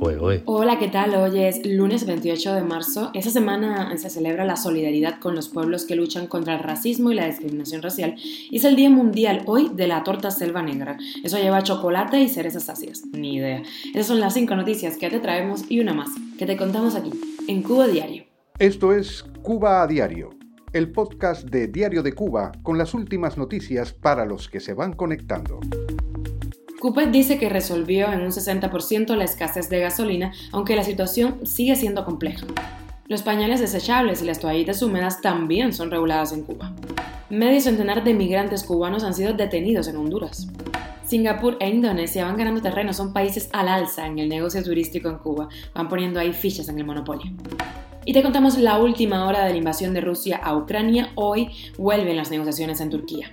Hola, ¿qué tal? Hoy es lunes 28 de marzo. Esta semana se celebra la solidaridad con los pueblos que luchan contra el racismo y la discriminación racial y es el Día Mundial hoy de la torta selva negra. Eso lleva chocolate y cerezas ácidas. Ni idea. Esas son las cinco noticias que te traemos y una más que te contamos aquí, en Cuba Diario. Esto es Cuba a Diario, el podcast de Diario de Cuba con las últimas noticias para los que se van conectando. Cupet dice que resolvió en un 60% la escasez de gasolina, aunque la situación sigue siendo compleja. Los pañales desechables y las toallitas húmedas también son reguladas en Cuba. Medio centenar de migrantes cubanos han sido detenidos en Honduras. Singapur e Indonesia van ganando terreno, son países al alza en el negocio turístico en Cuba, van poniendo ahí fichas en el monopolio. Y te contamos la última hora de la invasión de Rusia a Ucrania. Hoy vuelven las negociaciones en Turquía.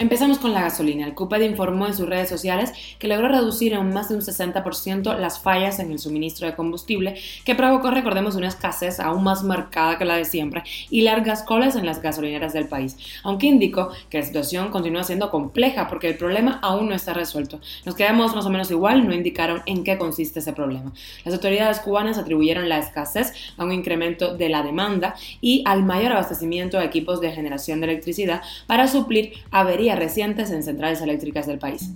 Empezamos con la gasolina. El CUPED informó en sus redes sociales que logró reducir en más de un 60% las fallas en el suministro de combustible, que provocó, recordemos, una escasez aún más marcada que la de siempre y largas colas en las gasolineras del país. Aunque indicó que la situación continúa siendo compleja porque el problema aún no está resuelto. Nos quedamos más o menos igual, no indicaron en qué consiste ese problema. Las autoridades cubanas atribuyeron la escasez a un incremento de la demanda y al mayor abastecimiento de equipos de generación de electricidad para suplir averías recientes en centrales eléctricas del país.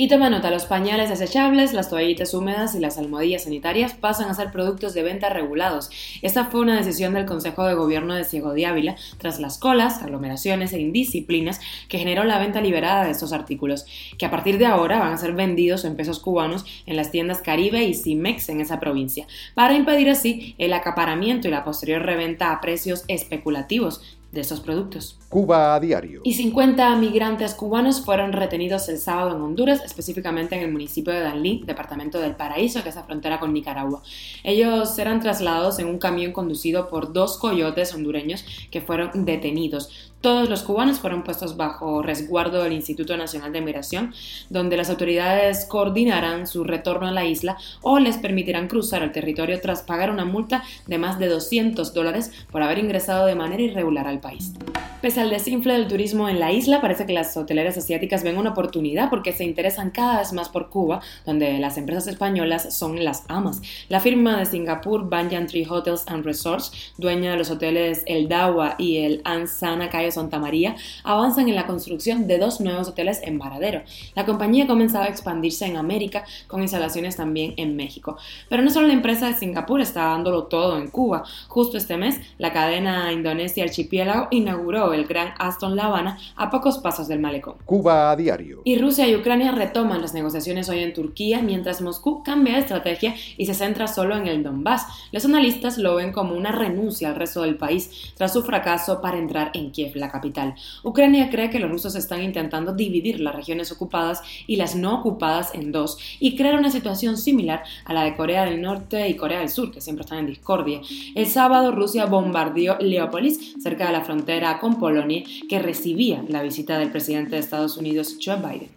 Y toma nota, los pañales desechables, las toallitas húmedas y las almohadillas sanitarias pasan a ser productos de venta regulados. Esta fue una decisión del Consejo de Gobierno de Ciego de Ávila tras las colas, aglomeraciones e indisciplinas que generó la venta liberada de estos artículos, que a partir de ahora van a ser vendidos en pesos cubanos en las tiendas Caribe y Cimex en esa provincia, para impedir así el acaparamiento y la posterior reventa a precios especulativos de estos productos. Cuba a diario. Y 50 migrantes cubanos fueron retenidos el sábado en Honduras, específicamente en el municipio de Danlí, departamento del Paraíso, que es la frontera con Nicaragua. Ellos serán trasladados en un camión conducido por dos coyotes hondureños que fueron detenidos. Todos los cubanos fueron puestos bajo resguardo del Instituto Nacional de Migración, donde las autoridades coordinarán su retorno a la isla o les permitirán cruzar el territorio tras pagar una multa de más de 200 dólares por haber ingresado de manera irregular al país. Pese al desinfle del turismo en la isla, parece que las hoteleras asiáticas ven una oportunidad porque se interesan cada vez más por Cuba, donde las empresas españolas son las amas. La firma de Singapur, Banyan Tree Hotels and Resorts, dueña de los hoteles El Dawa y el Ansana Santa María, avanzan en la construcción de dos nuevos hoteles en Varadero. La compañía ha comenzado a expandirse en América, con instalaciones también en México. Pero no solo la empresa de Singapur está dándolo todo en Cuba. Justo este mes, la cadena Indonesia Archipiélago inauguró el Gran Aston La Habana a pocos pasos del malecón. Cuba a diario. Y Rusia y Ucrania retoman las negociaciones hoy en Turquía, mientras Moscú cambia de estrategia y se centra solo en el Donbass. Los analistas lo ven como una renuncia al resto del país tras su fracaso para entrar en Kiev, la capital. Ucrania cree que los rusos están intentando dividir las regiones ocupadas y las no ocupadas en dos y crear una situación similar a la de Corea del Norte y Corea del Sur, que siempre están en discordia. El sábado Rusia bombardeó Leópolis, cerca de la frontera con Polonia, que recibía la visita del presidente de Estados Unidos, Joe Biden.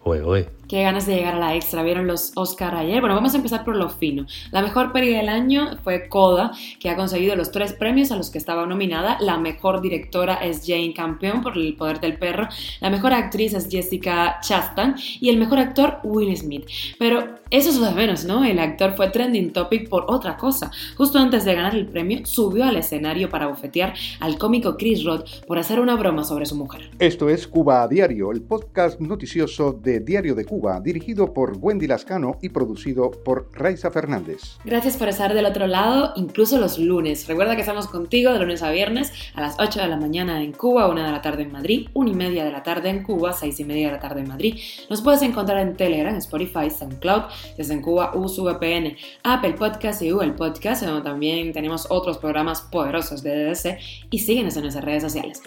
Qué ganas de llegar a la extra. ¿Vieron los Oscar ayer? Bueno, vamos a empezar por lo fino. La mejor peli del año fue Coda, que ha conseguido los tres premios a los que estaba nominada. La mejor directora es Jane Campion por El Poder del Perro. La mejor actriz es Jessica Chastain. Y el mejor actor, Will Smith. Pero eso es lo de menos, ¿no? El actor fue trending topic por otra cosa. Justo antes de ganar el premio, subió al escenario para bofetear al cómico Chris Roth por hacer una broma sobre su mujer. Esto es Cuba a Diario, el podcast noticioso de Diario de Cuba dirigido por Wendy Lascano y producido por Raiza Fernández. Gracias por estar del otro lado, incluso los lunes. Recuerda que estamos contigo de lunes a viernes a las 8 de la mañana en Cuba, 1 de la tarde en Madrid, 1 y media de la tarde en Cuba, 6 y media de la tarde en Madrid. Nos puedes encontrar en Telegram, Spotify, SoundCloud, desde en Cuba, VPN, Apple Podcast y Google Podcast, donde también tenemos otros programas poderosos de DDC y síguenos en nuestras redes sociales.